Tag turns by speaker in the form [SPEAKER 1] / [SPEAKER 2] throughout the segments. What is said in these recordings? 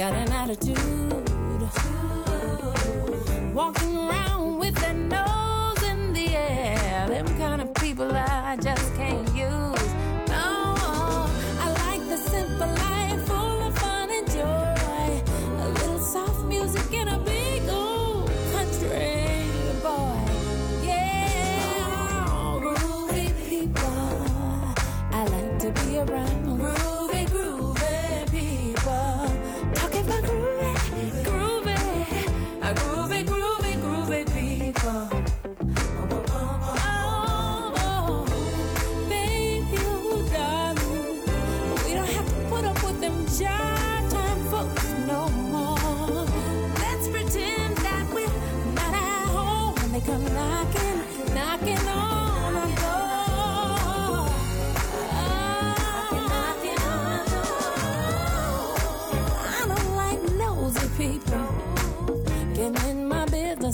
[SPEAKER 1] got an attitude. Walking around with their nose in the air, them kind of people I just can't use. No, I like the simple life full of fun and joy. A little soft music and a big old country boy. Yeah, groovy people. I like to be around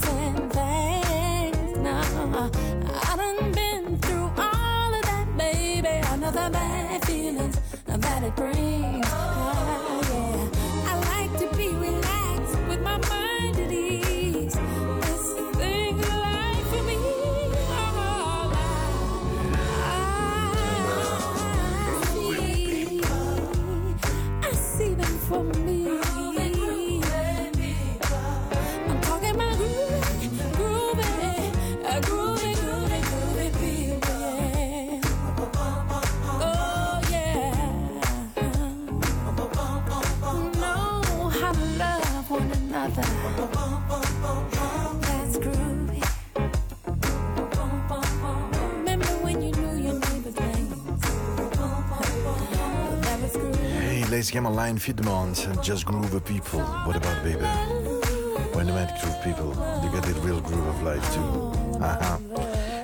[SPEAKER 1] and things. I been through all of that, baby. I know the bad feelings that it brings.
[SPEAKER 2] deze helemaal line feed months and just groove the people. What about baby? When you meet true people, you get the real groove of life too. Aha. Uh -huh.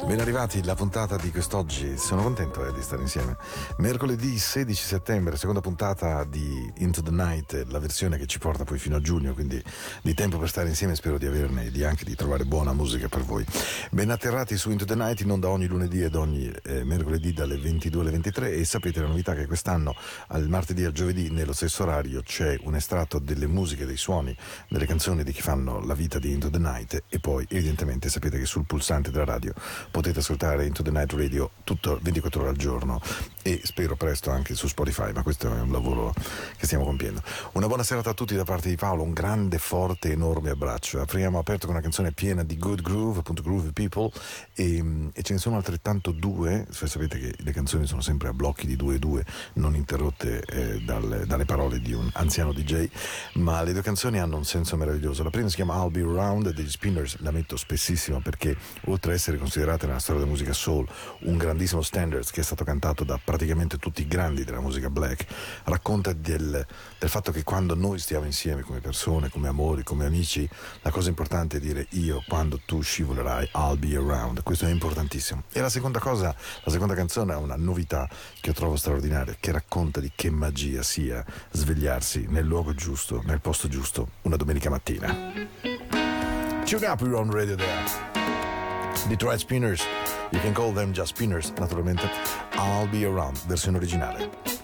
[SPEAKER 2] Ben arrivati la puntata di quest'oggi, sono contento eh, di stare insieme. Mercoledì 16 settembre, seconda puntata di Into the Night, la versione che ci porta poi fino a giugno, quindi di tempo per stare insieme, spero di averne e di anche di trovare buona musica per voi. Ben atterrati su Into the Night, in onda ogni lunedì ed ogni eh, mercoledì dalle 22 alle 23 e sapete la novità che quest'anno al martedì e al giovedì nello stesso orario c'è un estratto delle musiche, dei suoni, delle canzoni di chi fanno la vita di Into the Night e poi evidentemente sapete che sul pulsante della radio potete ascoltare Into the Night Radio tutto 24 ore al giorno e spero presto anche su Spotify, ma questo è un lavoro che stiamo compiendo. Una buona serata a tutti da parte di Paolo, un grande, forte, enorme abbraccio. Apriamo aperto con una canzone piena di good groove, appunto Groovy People, e, e ce ne sono altrettanto due, cioè sapete che le canzoni sono sempre a blocchi di due e due, non interrotte eh, dal, dalle parole di un anziano DJ, ma le due canzoni hanno un senso meraviglioso. La prima si chiama I'll Be Around degli Spinners, la metto spessissimo perché oltre a essere considerata
[SPEAKER 3] cantata nella storia della musica soul, un grandissimo standard che è stato cantato da praticamente tutti i grandi della musica black, racconta del, del fatto che quando noi stiamo insieme come persone, come amori, come amici, la cosa importante è dire io quando tu scivolerai I'll be around, questo è importantissimo. E la seconda cosa, la seconda canzone ha una novità che io trovo straordinaria, che racconta di che magia sia svegliarsi nel luogo giusto, nel posto giusto, una domenica mattina. Tune up, we're on Radio There. Detroit Spinners, you can call them just Spinners naturalmente, I'll Be Around, versione originale.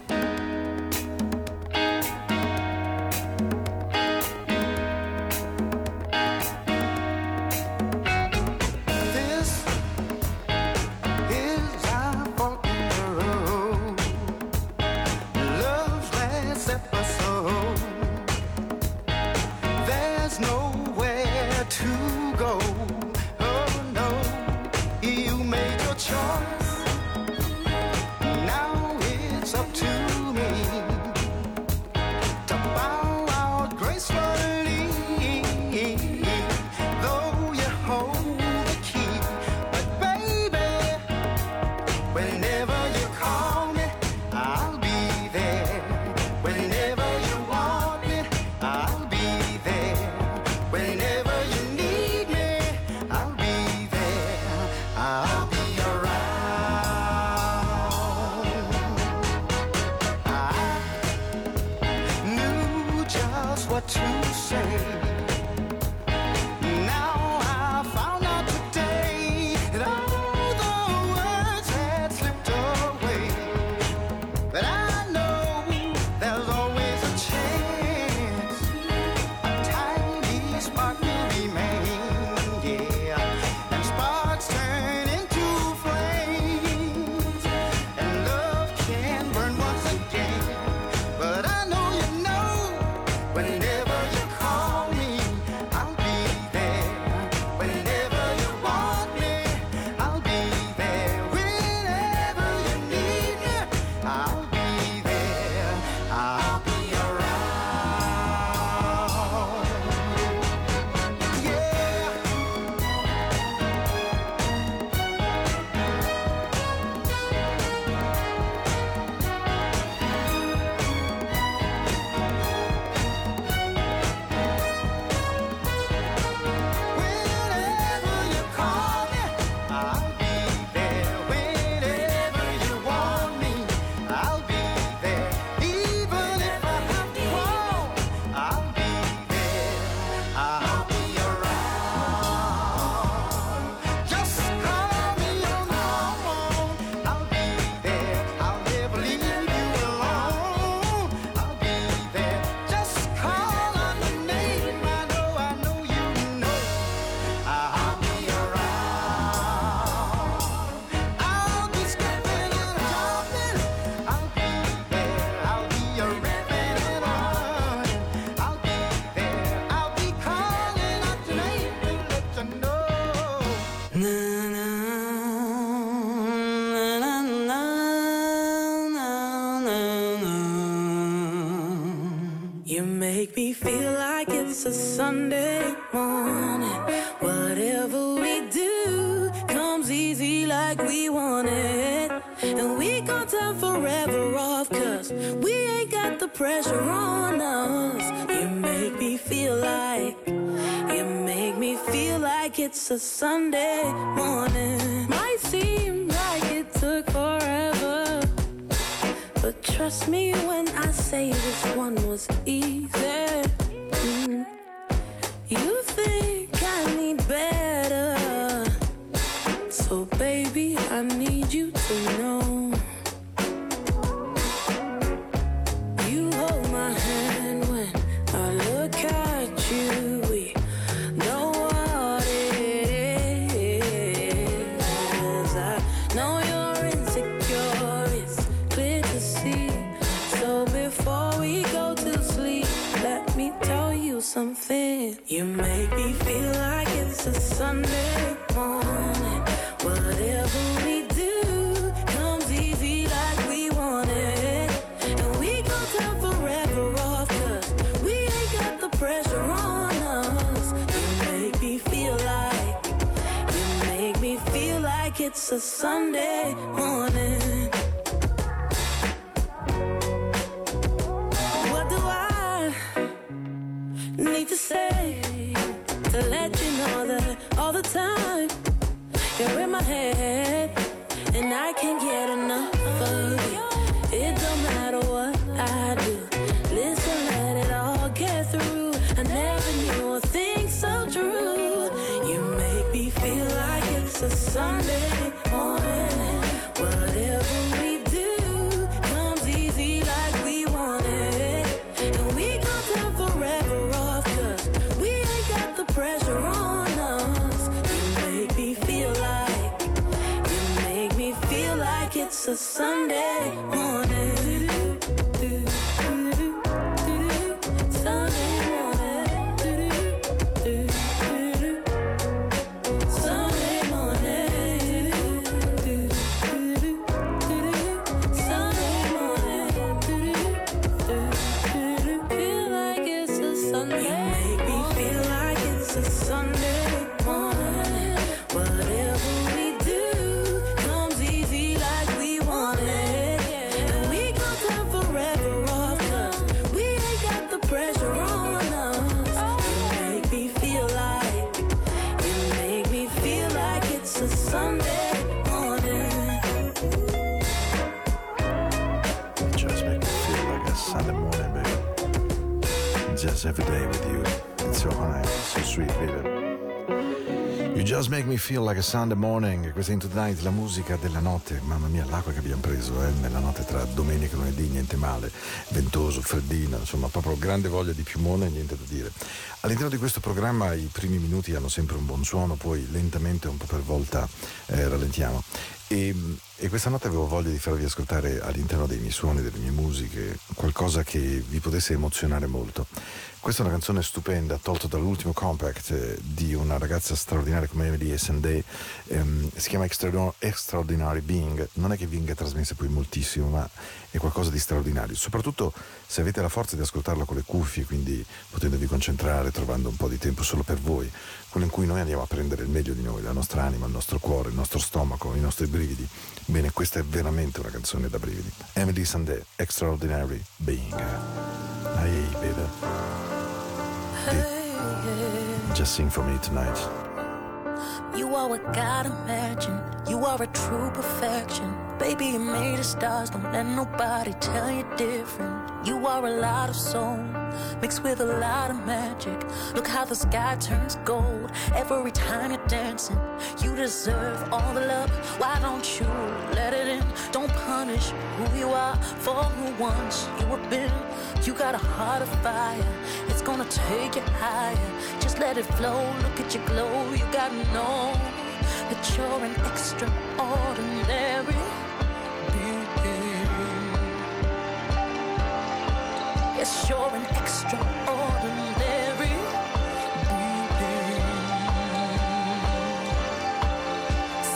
[SPEAKER 4] You're insecure, it's clear to see. So before we go to sleep, let me tell you something. You make me feel like it's a Sunday morning.
[SPEAKER 5] It's a Sunday morning. What do I need to say to let you know that all the time you're in my head and I can't get enough
[SPEAKER 2] Just every day with you. It's so high, so sweet, baby. You just make me feel like a Sunday morning. Questa Into the Night, la musica della notte. Mamma mia, l'acqua che abbiamo preso, eh, nella notte tra domenica e lunedì, niente male. Ventoso, freddino, insomma, proprio grande voglia di piumone, niente da dire. All'interno di questo programma i primi minuti hanno sempre un buon suono, poi lentamente, un po' per volta, eh, rallentiamo. E, e questa notte avevo voglia di farvi ascoltare all'interno dei miei suoni, delle mie musiche, qualcosa che vi potesse emozionare molto. Questa è una canzone stupenda, tolta dall'ultimo compact eh, di una ragazza straordinaria come Emily S&A, ehm, si chiama Extraordinary Being, non è che venga trasmessa poi moltissimo, ma è qualcosa di straordinario, soprattutto se avete la forza di ascoltarla con le cuffie, quindi potendovi concentrare, trovando un po' di tempo solo per voi, quello in cui noi andiamo a prendere il meglio di noi, la nostra anima, il nostro cuore, il nostro stomaco, i nostri brividi. Bene, questa è veramente una canzone da brividi. Emily Sandé, Extraordinary Being. Hey, baby. Just sing for me tonight.
[SPEAKER 5] You are what God imagined. You are a true perfection. Baby, you made of stars. Don't let nobody tell you different. You are a lot of soul mixed with a lot of magic. Look how the sky turns gold every time you're dancing. You deserve all the love. Why don't you let it in? Don't punish who you are for who once you were been. You got a heart of fire. It's gonna take you higher. Just let it flow. Look at your glow. You gotta that you're an extraordinary being. Yes, you're an extraordinary being.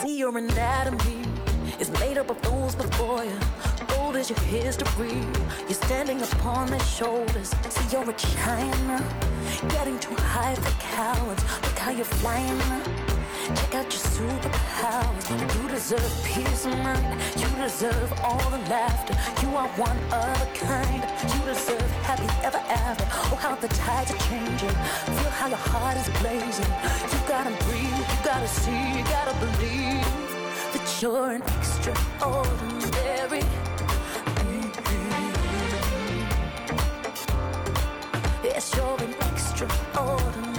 [SPEAKER 5] See your anatomy is made up of those before you. Gold is your history. You're standing upon their shoulders. See you're a China, getting too high for cowards. Look how you're flying. Check out your superpowers. You deserve peace of mind. You deserve all the laughter. You are one of a kind. You deserve happy ever after. Oh, how the tides are changing. Feel how your heart is blazing. You gotta breathe. You gotta see. You gotta believe that you're an extraordinary. Yes, you're an extraordinary.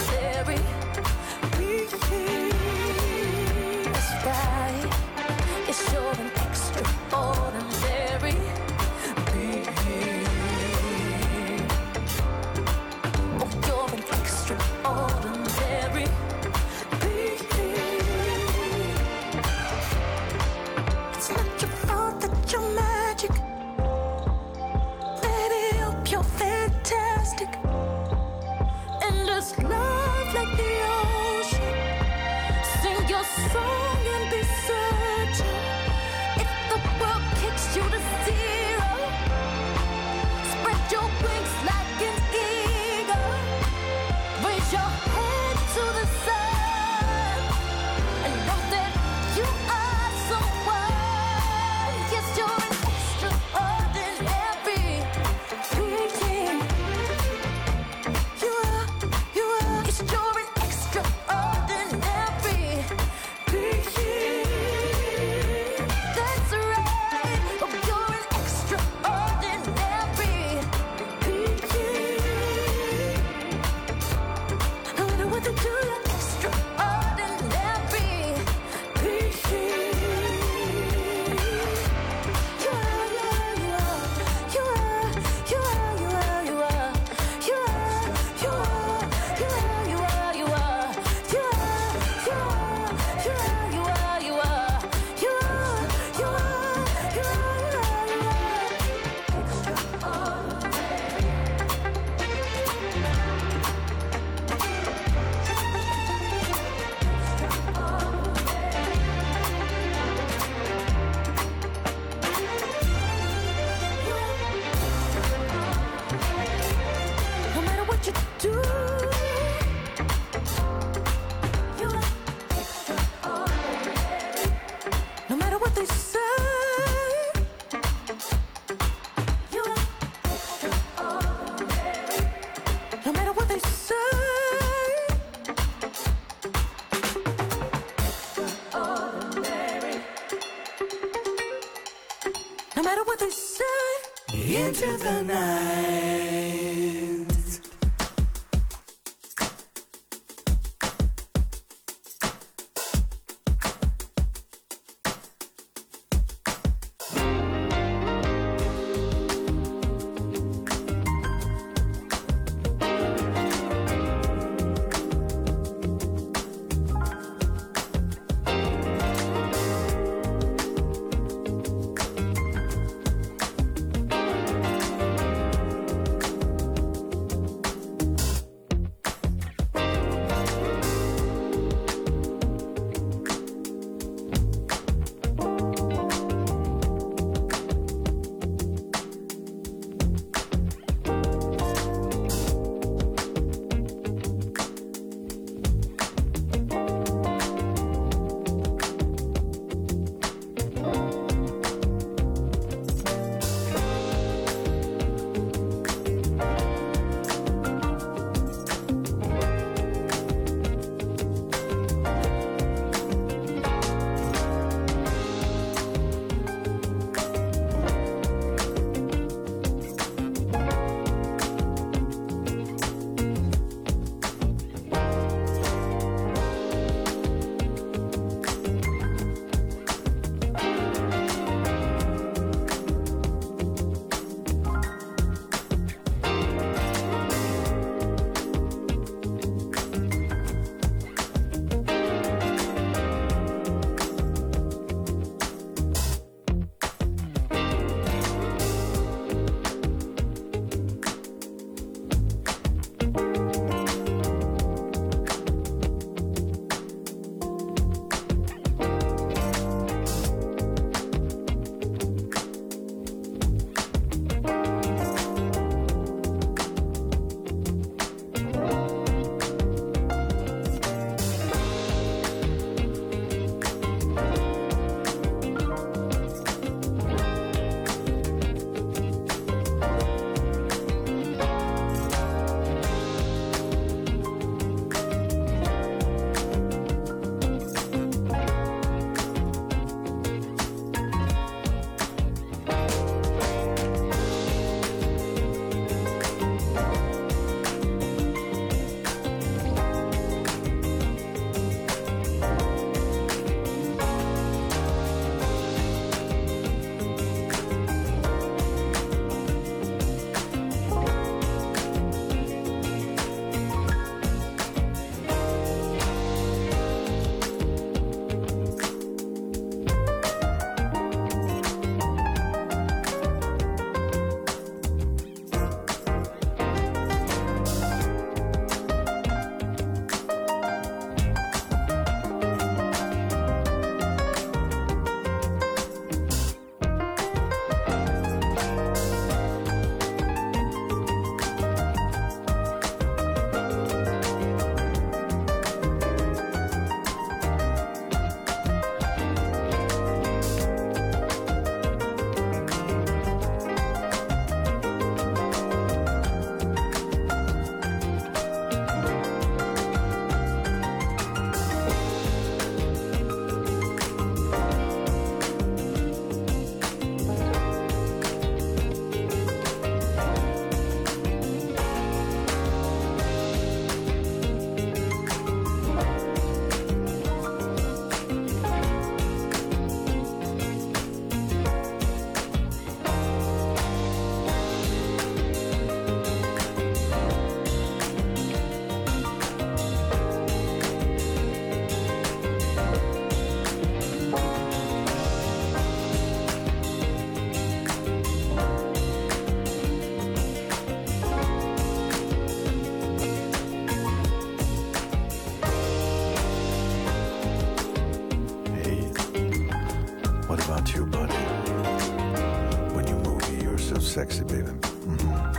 [SPEAKER 2] Sexy, baby. Mhm.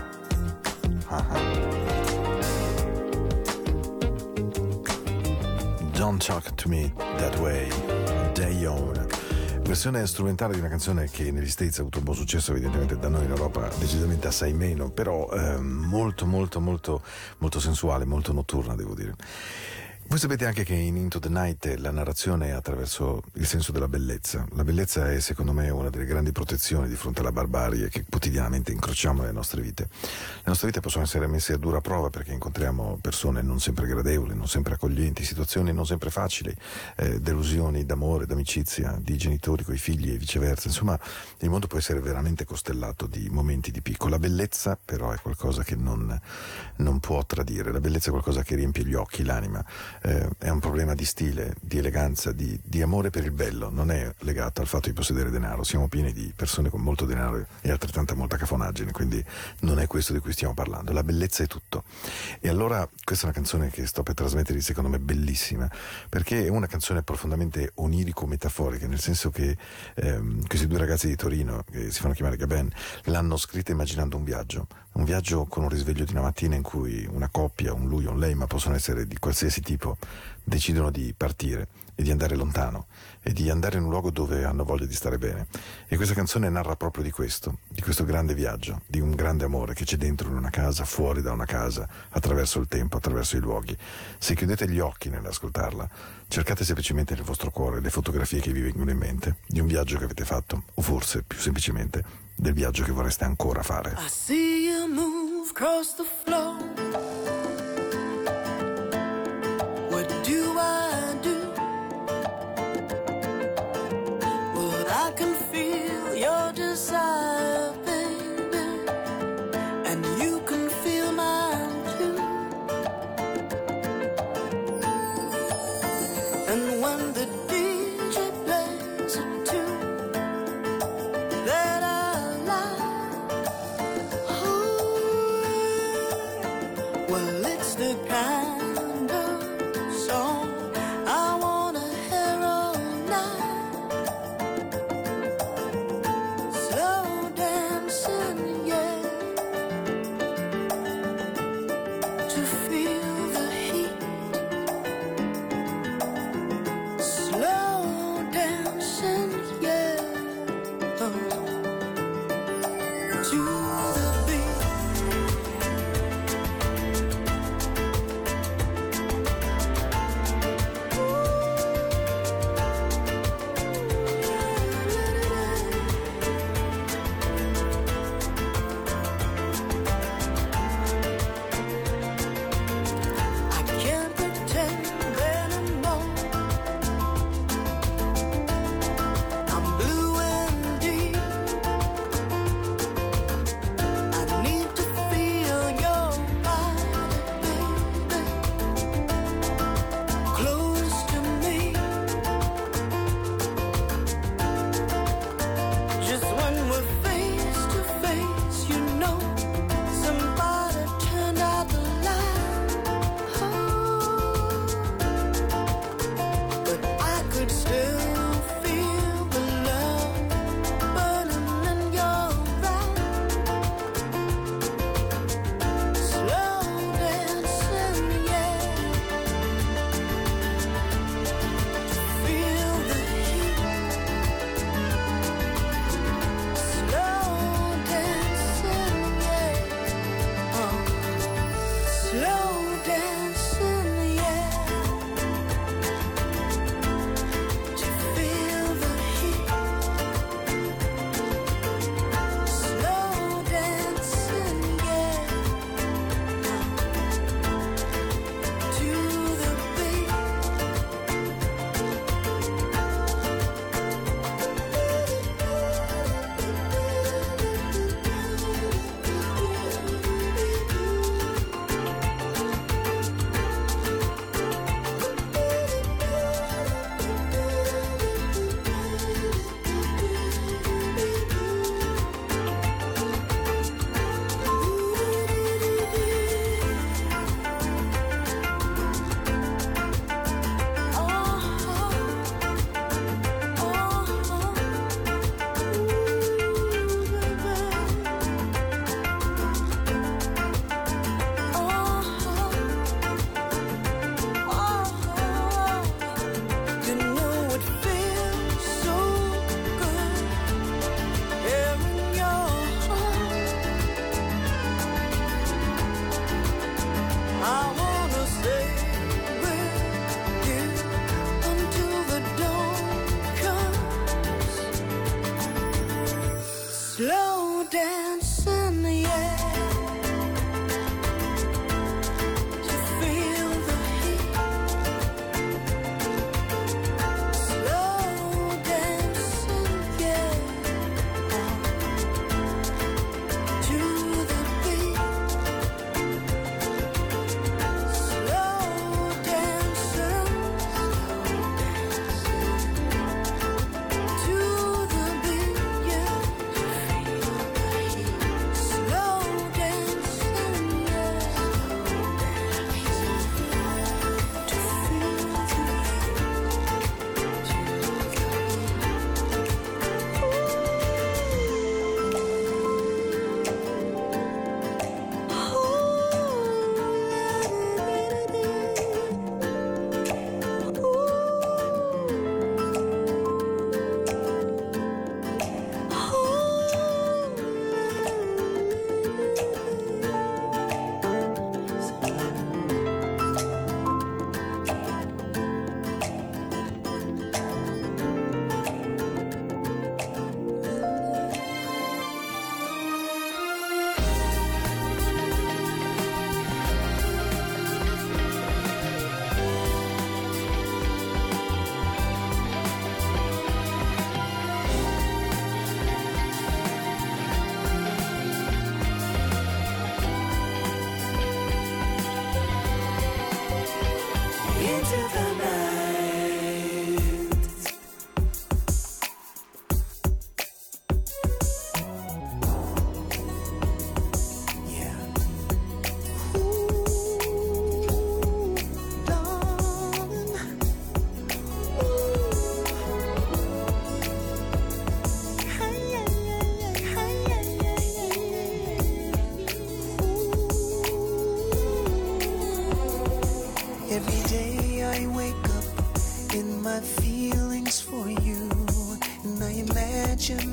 [SPEAKER 2] Ah-ah. Don't talk to me that way, Day On. Versione strumentale di una canzone che negli States ha avuto un buon successo, evidentemente da noi in Europa decisamente assai meno, però eh, molto molto molto molto sensuale, molto notturna devo dire. Voi sapete anche che in Into the Night la narrazione è attraverso il senso della bellezza. La bellezza è secondo me una delle grandi protezioni di fronte alla barbarie che quotidianamente incrociamo nelle nostre vite. Le nostre vite possono essere messe a dura prova perché incontriamo persone non sempre gradevoli, non sempre accoglienti, situazioni non sempre facili, eh, delusioni d'amore, d'amicizia, di genitori coi figli e viceversa. Insomma, il mondo può essere veramente costellato di momenti di picco. La bellezza però è qualcosa che non, non può tradire, la bellezza è qualcosa che riempie gli occhi, l'anima eh, è un problema di stile, di eleganza, di, di, amore per il bello, non è legato al fatto di possedere denaro. Siamo pieni di persone con molto denaro e altrettanta molta cafonaggine, quindi non è questo di cui stiamo parlando. La bellezza è tutto. E allora questa è una canzone che sto per trasmettervi, secondo me bellissima, perché è una canzone profondamente onirico-metaforica, nel senso che ehm, questi due ragazzi di Torino, che si fanno chiamare Gaben, l'hanno scritta immaginando un viaggio, un viaggio con un risveglio di una mattina in cui una coppia, un lui o un lei, ma possono essere di qualsiasi tipo, decidono di partire e di andare lontano e di andare in un luogo dove hanno voglia di stare bene. E questa canzone narra proprio di questo, di questo grande viaggio, di un grande amore che c'è dentro in una casa, fuori da una casa, attraverso il tempo, attraverso i luoghi. Se chiudete gli occhi nell'ascoltarla, cercate semplicemente nel vostro cuore le fotografie che vi vengono in mente di un viaggio che avete fatto, o forse più semplicemente del viaggio che vorreste ancora fare.
[SPEAKER 3] I see you move across the floor.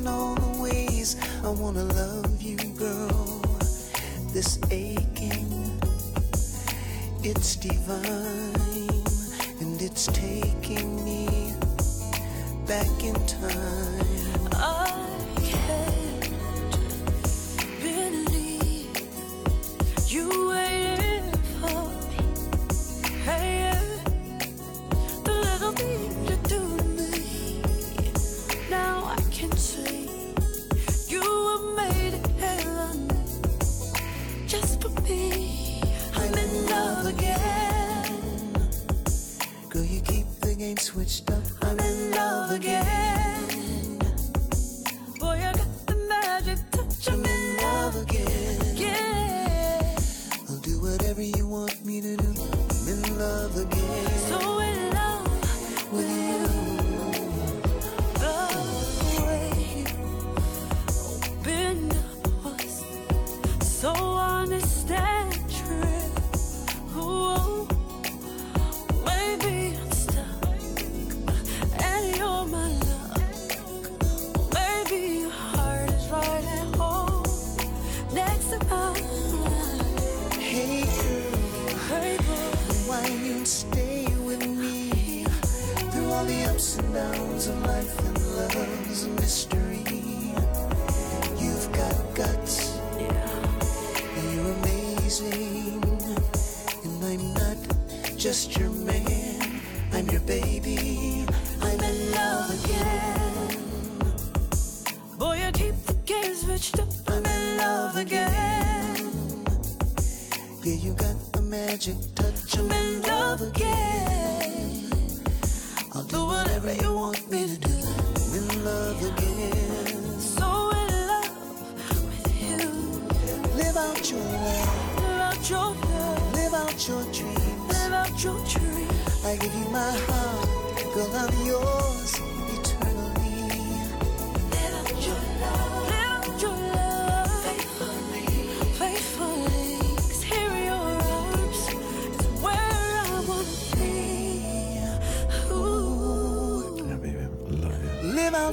[SPEAKER 3] All the ways I wanna love you, girl. This aching, it's divine, and it's taking me back in time. Switched up. I'm in love again. Yeah, you got a magic touch. I'm in love again. I'll do whatever you want me to do. I'm in love again. So in love with you. Live out your life. Live out your love. Live out your dreams. Live out your dreams. I give you my heart, girl. I'm yours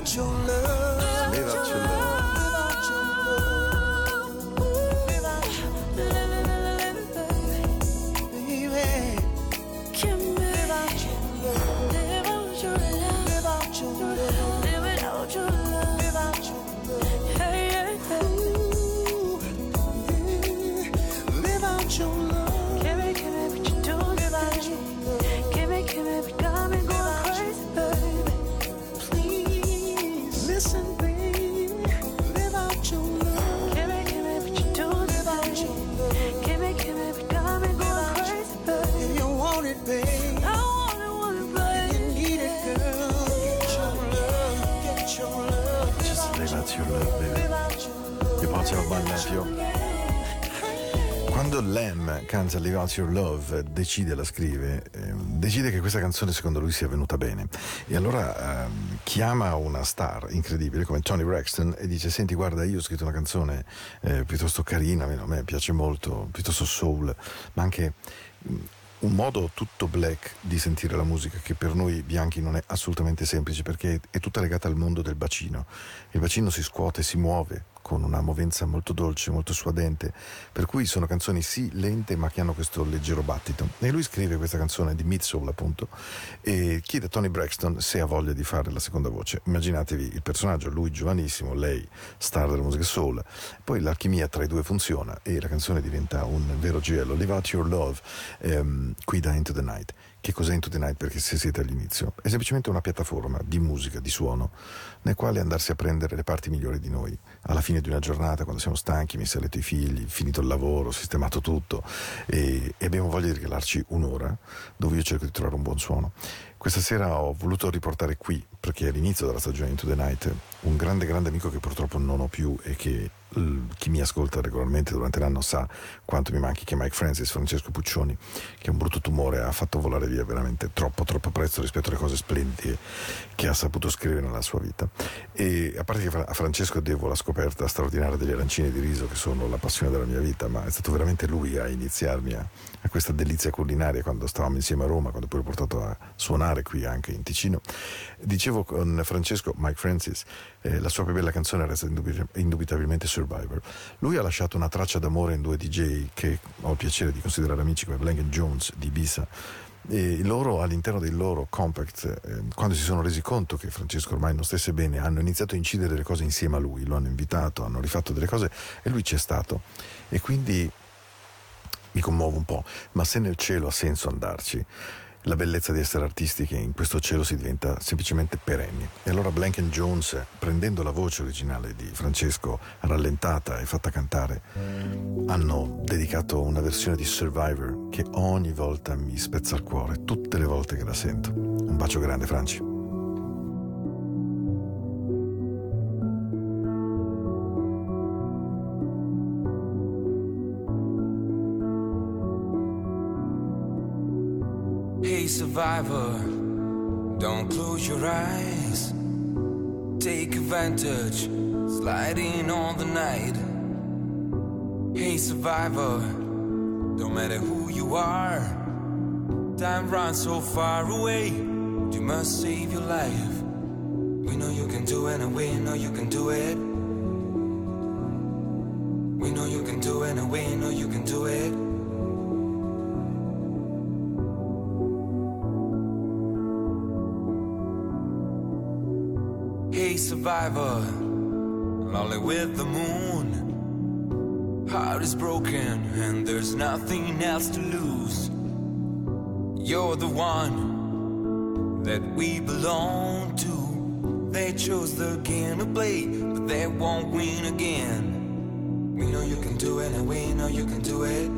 [SPEAKER 3] 没有了，了。Out your love,
[SPEAKER 2] baby. Of my life, yo. Quando Lem canta Live Out Your Love, decide, la scrive, ehm, decide che questa canzone secondo lui sia venuta bene. E allora ehm, chiama una star incredibile come Tony Braxton e dice: Senti, guarda, io ho scritto una canzone eh, piuttosto carina, a me piace molto, piuttosto soul, ma anche. Un modo tutto black di sentire la musica che per noi bianchi non è assolutamente semplice perché è tutta legata al mondo del bacino. Il bacino si scuote, si muove con una movenza molto dolce, molto suadente, per cui sono canzoni sì lente ma che hanno questo leggero battito. E lui scrive questa canzone di Midsoul appunto e chiede a Tony Braxton se ha voglia di fare la seconda voce. Immaginatevi il personaggio, lui giovanissimo, lei star della musica soul, poi l'alchimia tra i due funziona e la canzone diventa un vero gioiello. Live Out Your Love, ehm, qui da Into the Night. Che cos'è Into the Night perché se siete all'inizio. È semplicemente una piattaforma di musica, di suono, nel quale andarsi a prendere le parti migliori di noi. Alla fine di una giornata, quando siamo stanchi, messi a letto i figli, finito il lavoro, sistemato tutto e, e abbiamo voglia di regalarci un'ora dove io cerco di trovare un buon suono. Questa sera ho voluto riportare qui, perché è l'inizio della stagione Into the Night, un grande grande amico che purtroppo non ho più e che chi mi ascolta regolarmente durante l'anno sa quanto mi manchi, che Mike Francis, Francesco Puccioni, che un brutto tumore ha fatto volare via veramente troppo, troppo prezzo rispetto alle cose splendide che ha saputo scrivere nella sua vita. E a parte che a Francesco devo la scoperta straordinaria degli arancini di riso, che sono la passione della mia vita, ma è stato veramente lui a iniziarmi a, a questa delizia culinaria quando stavamo insieme a Roma, quando poi l'ho portato a suonare qui anche in Ticino. Dicevo con Francesco, Mike Francis, eh, la sua più bella canzone resta indubitabilmente Survivor. Lui ha lasciato una traccia d'amore in due DJ che ho il piacere di considerare amici come Blank Jones di Bisa. E loro all'interno del loro compact, eh, quando si sono resi conto che Francesco ormai non stesse bene, hanno iniziato a incidere le cose insieme a lui, lo hanno invitato, hanno rifatto delle cose e lui c'è stato. E quindi mi commuovo un po', ma se nel cielo ha senso andarci, la bellezza di essere artisti che in questo cielo si diventa semplicemente perenni. E allora Blank Jones, prendendo la voce originale di Francesco, rallentata e fatta cantare, hanno dedicato una versione di Survivor che ogni volta mi spezza il cuore, tutte le volte che la sento. Un bacio grande, Franci.
[SPEAKER 6] Survivor. Don't close your eyes. Take advantage, sliding on the night. Hey, survivor, don't matter who you are. Time runs so far away, you must save your life. We know you can do it, and we know you can do it. We know you can do it, and we know you can do it. Survivor, lonely with the moon. Heart is broken and there's nothing else to lose. You're the one that we belong to. They chose the game to play, but they won't win again. We know you can do it, and we know you can do it.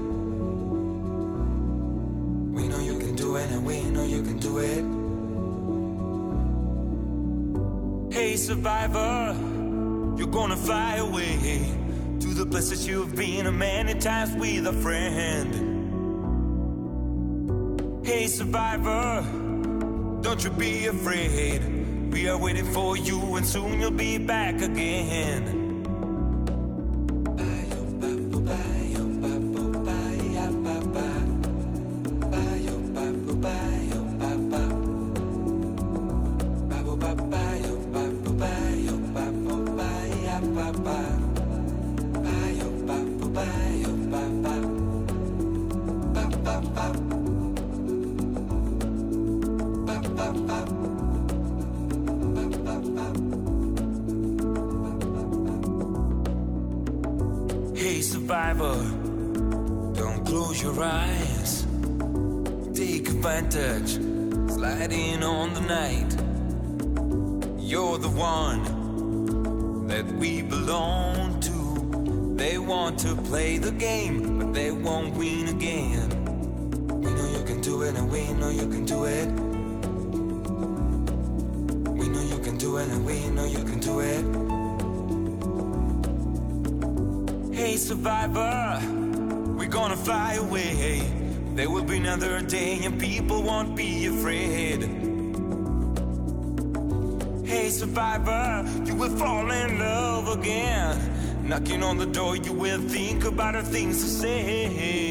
[SPEAKER 6] We know you can do it, and we know you can do it. Hey, survivor, you're gonna fly away to the places you've been a many times with a friend. Hey, survivor, don't you be afraid. We are waiting for you, and soon you'll be back again. touch, sliding on the night. You're the
[SPEAKER 3] one that we belong to. They want to play the game, but they won't win again. We know you can do it, and we know you can do it. We know you can do it, and we know you can do it. Hey, survivor, we're gonna fly away another day and people won't be afraid. Hey, survivor, you will fall in love again. Knocking on the door, you will think about the things to say.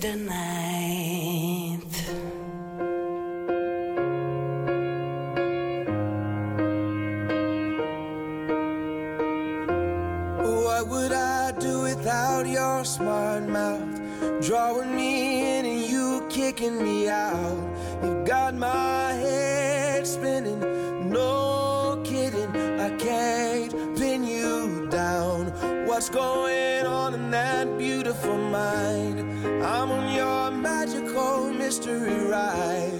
[SPEAKER 3] the night. What would I do without your smart mouth? Drawing me in and you kicking me out. You've got my head spinning, no kidding. I can't pin you down. What's
[SPEAKER 7] going on in that beautiful mind? history right.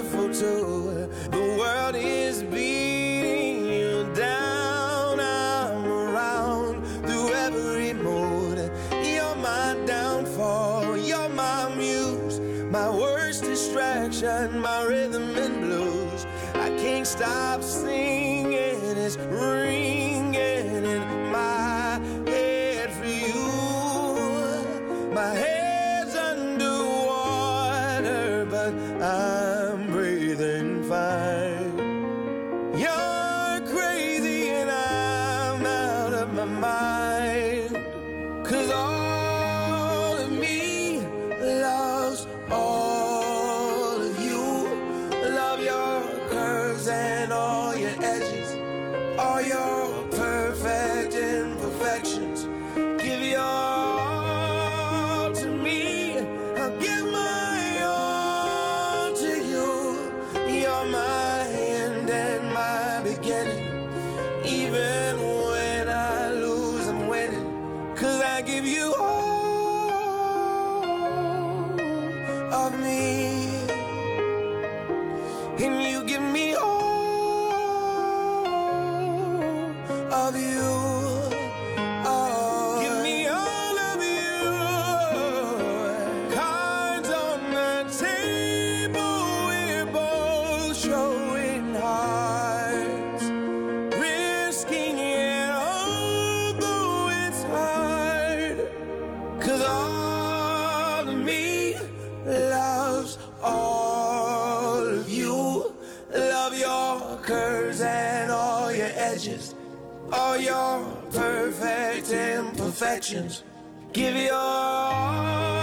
[SPEAKER 7] beautiful too.
[SPEAKER 3] options. Give your all.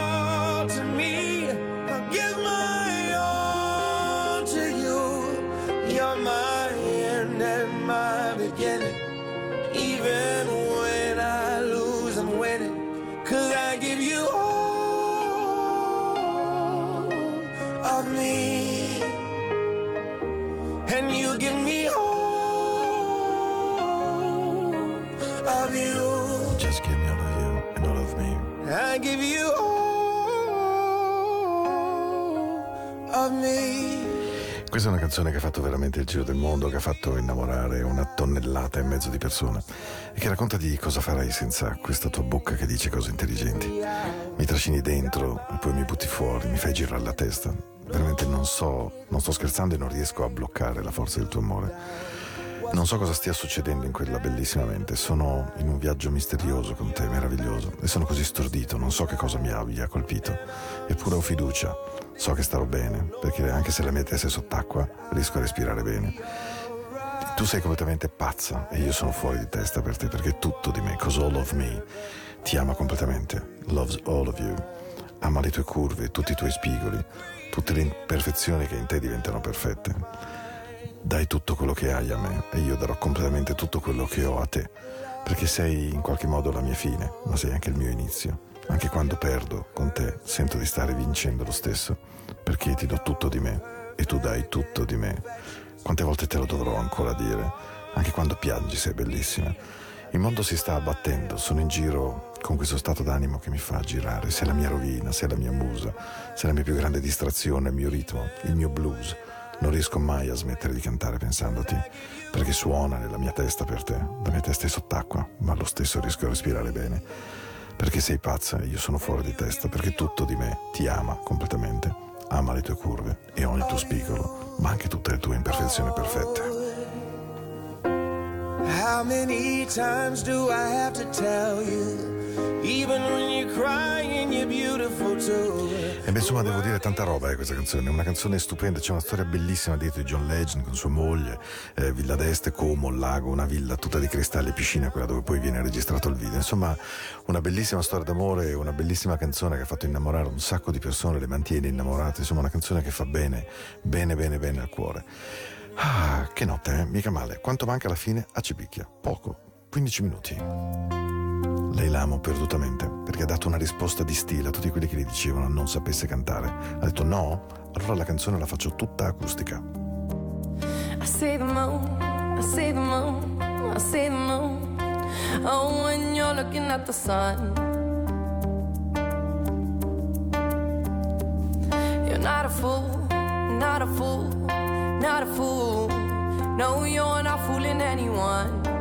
[SPEAKER 7] Questa è una canzone che ha fatto veramente il giro del mondo, che ha fatto innamorare una tonnellata e mezzo di persone e che racconta di cosa farei senza questa tua bocca che dice cose intelligenti. Mi trascini dentro e poi mi butti fuori, mi fai girare la testa. Veramente non so, non sto scherzando e non riesco a bloccare la forza del tuo amore. Non so cosa stia succedendo in quella bellissima mente, sono in un viaggio misterioso con te, meraviglioso, e sono così stordito, non so che cosa mi abbia colpito, eppure ho fiducia so che starò bene, perché anche se la mia testa è sott'acqua riesco a respirare bene. Tu sei completamente pazza e io sono fuori di testa per te perché tutto di me, cause all of me, ti ama completamente, loves all of you,
[SPEAKER 2] ama le tue curve, tutti i tuoi spigoli, tutte le imperfezioni che in te diventano perfette. Dai tutto quello che hai a me e io darò completamente tutto quello che ho a te, perché sei in qualche modo la mia fine, ma sei anche il mio inizio. Anche quando perdo con te, sento di stare vincendo lo stesso, perché ti do tutto di me e tu dai tutto di me. Quante volte te lo dovrò ancora dire? Anche quando piangi sei bellissima. Il mondo si sta abbattendo, sono in giro con questo stato d'animo che mi fa girare. Sei la mia rovina, sei la mia musa, sei la mia più grande distrazione, il mio ritmo, il mio blues. Non riesco mai a smettere di cantare pensandoti, perché suona nella mia testa per te. La mia testa è sott'acqua, ma lo stesso riesco a respirare bene. Perché sei pazza e io sono fuori di testa, perché tutto di me ti ama completamente. Ama le tue curve e ogni tuo spigolo, ma anche tutte le tue imperfezioni perfette.
[SPEAKER 3] How many times do I have to tell you? Even when you're crying, you're beautiful.
[SPEAKER 2] E beh, insomma, devo dire tanta roba eh, questa canzone. È una canzone stupenda, c'è una storia bellissima dietro di John Legend con sua moglie, eh, Villa d'Este, Como, lago, una villa tutta di cristalli piscina, quella dove poi viene registrato il video. Insomma, una bellissima storia d'amore, una bellissima canzone che ha fatto innamorare un sacco di persone, le mantiene innamorate. Insomma, una canzone che fa bene, bene, bene, bene al cuore. Ah, che notte, eh? Mica male. Quanto manca alla fine a Cipicchia? Poco, 15 minuti. Lei l'amo perdutamente perché ha dato una risposta di stile a tutti quelli che gli dicevano non sapesse cantare. Ha detto no, allora la canzone la faccio tutta acustica.
[SPEAKER 1] I see the moon, I see the moon, I see the moon. Oh, when you're looking at the sun. You're not a fool, not a fool, not a fool. No, you're not fooling anyone.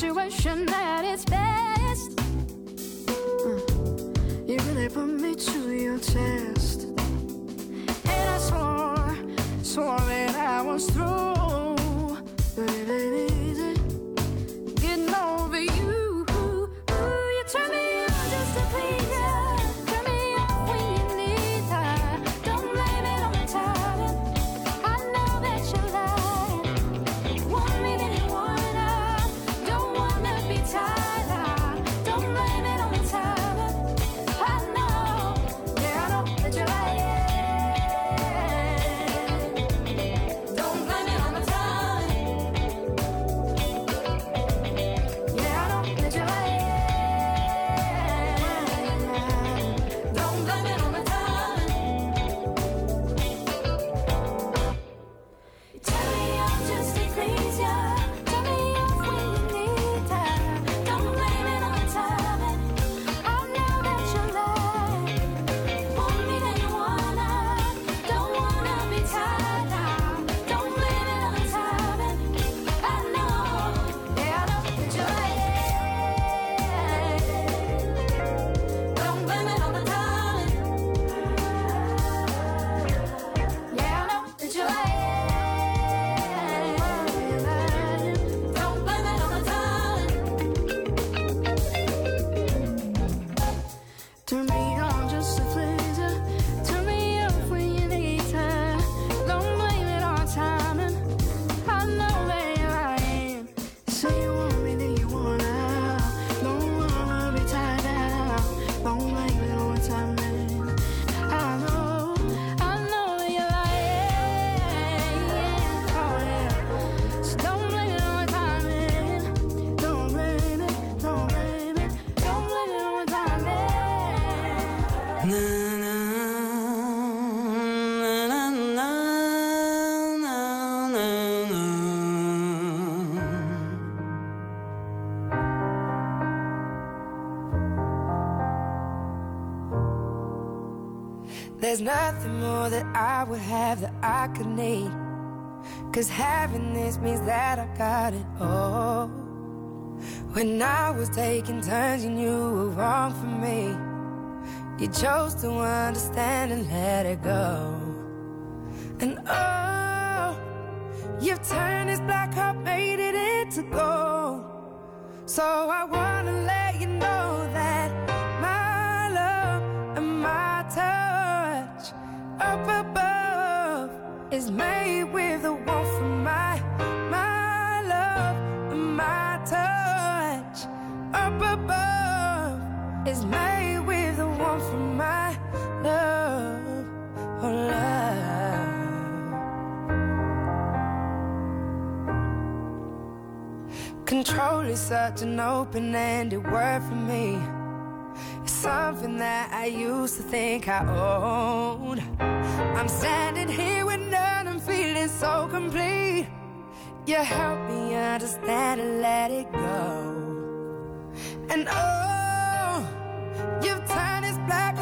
[SPEAKER 1] situation there. There's nothing more that I would have that I could need. Cause having this means that I got it all. When I was taking turns, you knew were wrong for me. You chose to understand and let it go. And oh, you've turned this black heart, made it into gold. So I wanna let is made with the one for my, my love, my touch. Up above is made with the one from my love, oh love. Control is such an open-ended word for me. It's something that I used to think I owned. I'm standing here so complete. You help me understand and let it go. And oh, you've turned this black.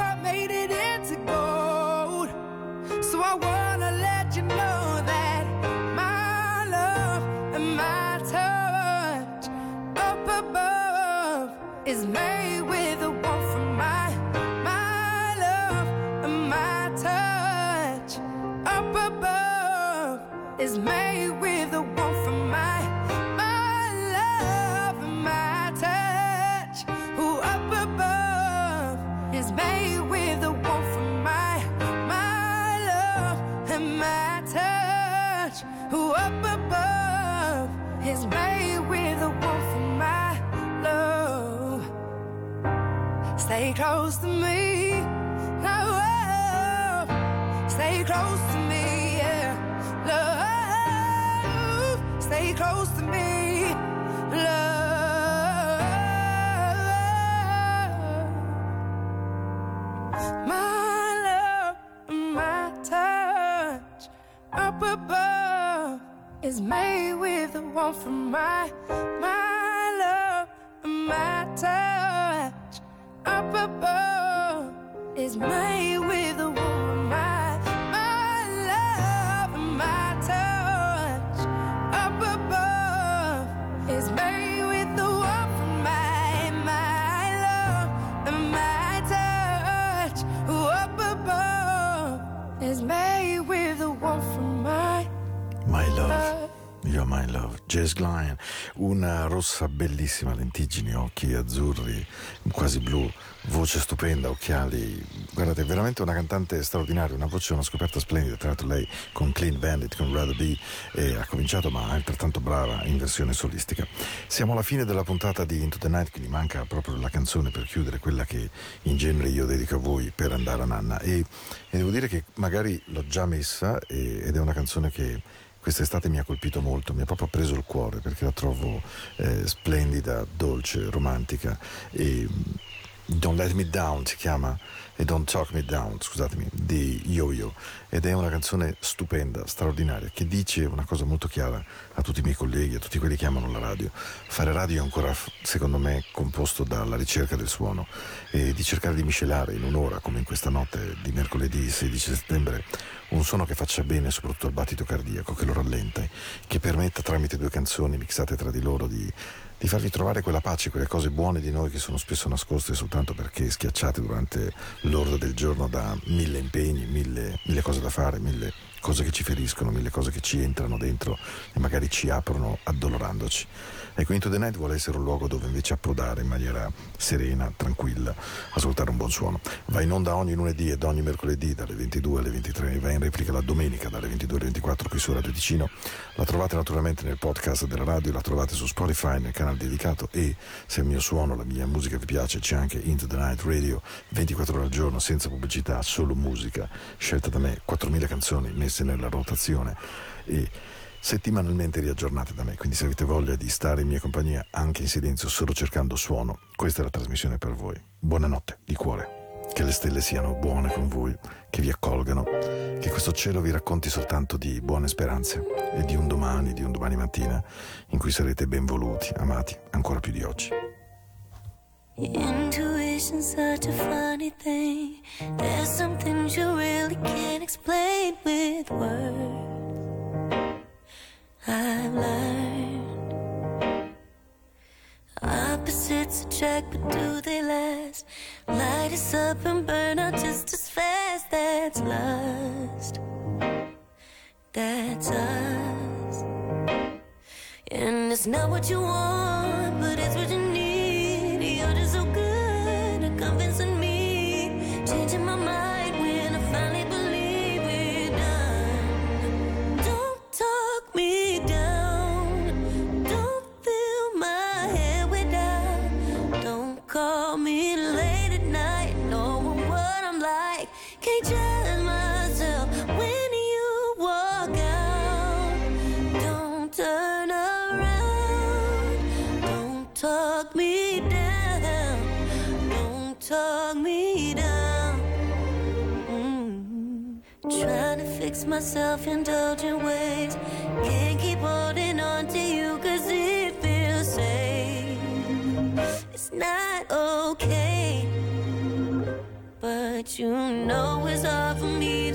[SPEAKER 1] Close to me. Love. Stay close to me, yeah. Love. Stay close to me. Love. My love, my touch up above is made with the one from my my love, my touch up is made
[SPEAKER 2] You're my love. Jazz Glynn, una rossa bellissima, lentiggini, occhi azzurri, quasi blu, voce stupenda, occhiali. Guardate, veramente una cantante straordinaria, una voce, una scoperta splendida. Tra l'altro lei con Clean Bandit, con Rather Be, eh, ha cominciato ma è altrettanto brava in versione solistica. Siamo alla fine della puntata di Into the Night, quindi manca proprio la canzone per chiudere, quella che in genere io dedico a voi per andare a Nanna. E, e devo dire che magari l'ho già messa e- ed è una canzone che quest'estate mi ha colpito molto, mi ha proprio preso il cuore perché la trovo eh, splendida, dolce, romantica e Don't Let Me Down si chiama e Don't Talk Me Down, scusatemi, di Yo-Yo ed è una canzone stupenda, straordinaria che dice una cosa molto chiara a tutti i miei colleghi, a tutti quelli che amano la radio. Fare radio è ancora secondo me composto dalla ricerca del suono e di cercare di miscelare in un'ora come in questa notte di mercoledì 16 settembre un suono che faccia bene soprattutto al battito cardiaco, che lo rallenta, che permetta tramite due canzoni mixate tra di loro di, di farvi trovare quella pace, quelle cose buone di noi che sono spesso nascoste soltanto perché schiacciate durante l'orda del giorno da mille impegni, mille, mille cose da fare, mille cose che ci feriscono, mille cose che ci entrano dentro e magari ci aprono addolorandoci. Ecco, Into the Night vuole essere un luogo dove invece approdare in maniera serena, tranquilla, ascoltare un buon suono. Va in onda ogni lunedì ed ogni mercoledì dalle 22 alle 23 e va in replica la domenica dalle 22 alle 24 qui su Radio Ticino. La trovate naturalmente nel podcast della radio, la trovate su Spotify nel canale dedicato e se il mio suono, la mia musica vi piace c'è anche Into the Night Radio 24 ore al giorno senza pubblicità, solo musica, scelta da me, 4.000 canzoni messe nella rotazione e settimanalmente riaggiornate da me, quindi se avete voglia di stare in mia compagnia anche in silenzio solo cercando suono, questa è la trasmissione per voi. Buonanotte di cuore. Che le stelle siano buone con voi, che vi accolgano, che questo cielo vi racconti soltanto di buone speranze e di un domani, di un domani mattina in cui sarete ben voluti, amati, ancora più di oggi.
[SPEAKER 4] Intuition's such a funny thing. There's some things you really can't explain with words. I've learned opposites attract, but do they last? Light us up and burn out just as fast. That's lust. That's us. And it's not what you want, but it's what you need. Fix myself, indulgent ways. Can't keep holding on to you cause it feels safe. It's not okay. But you know it's hard for me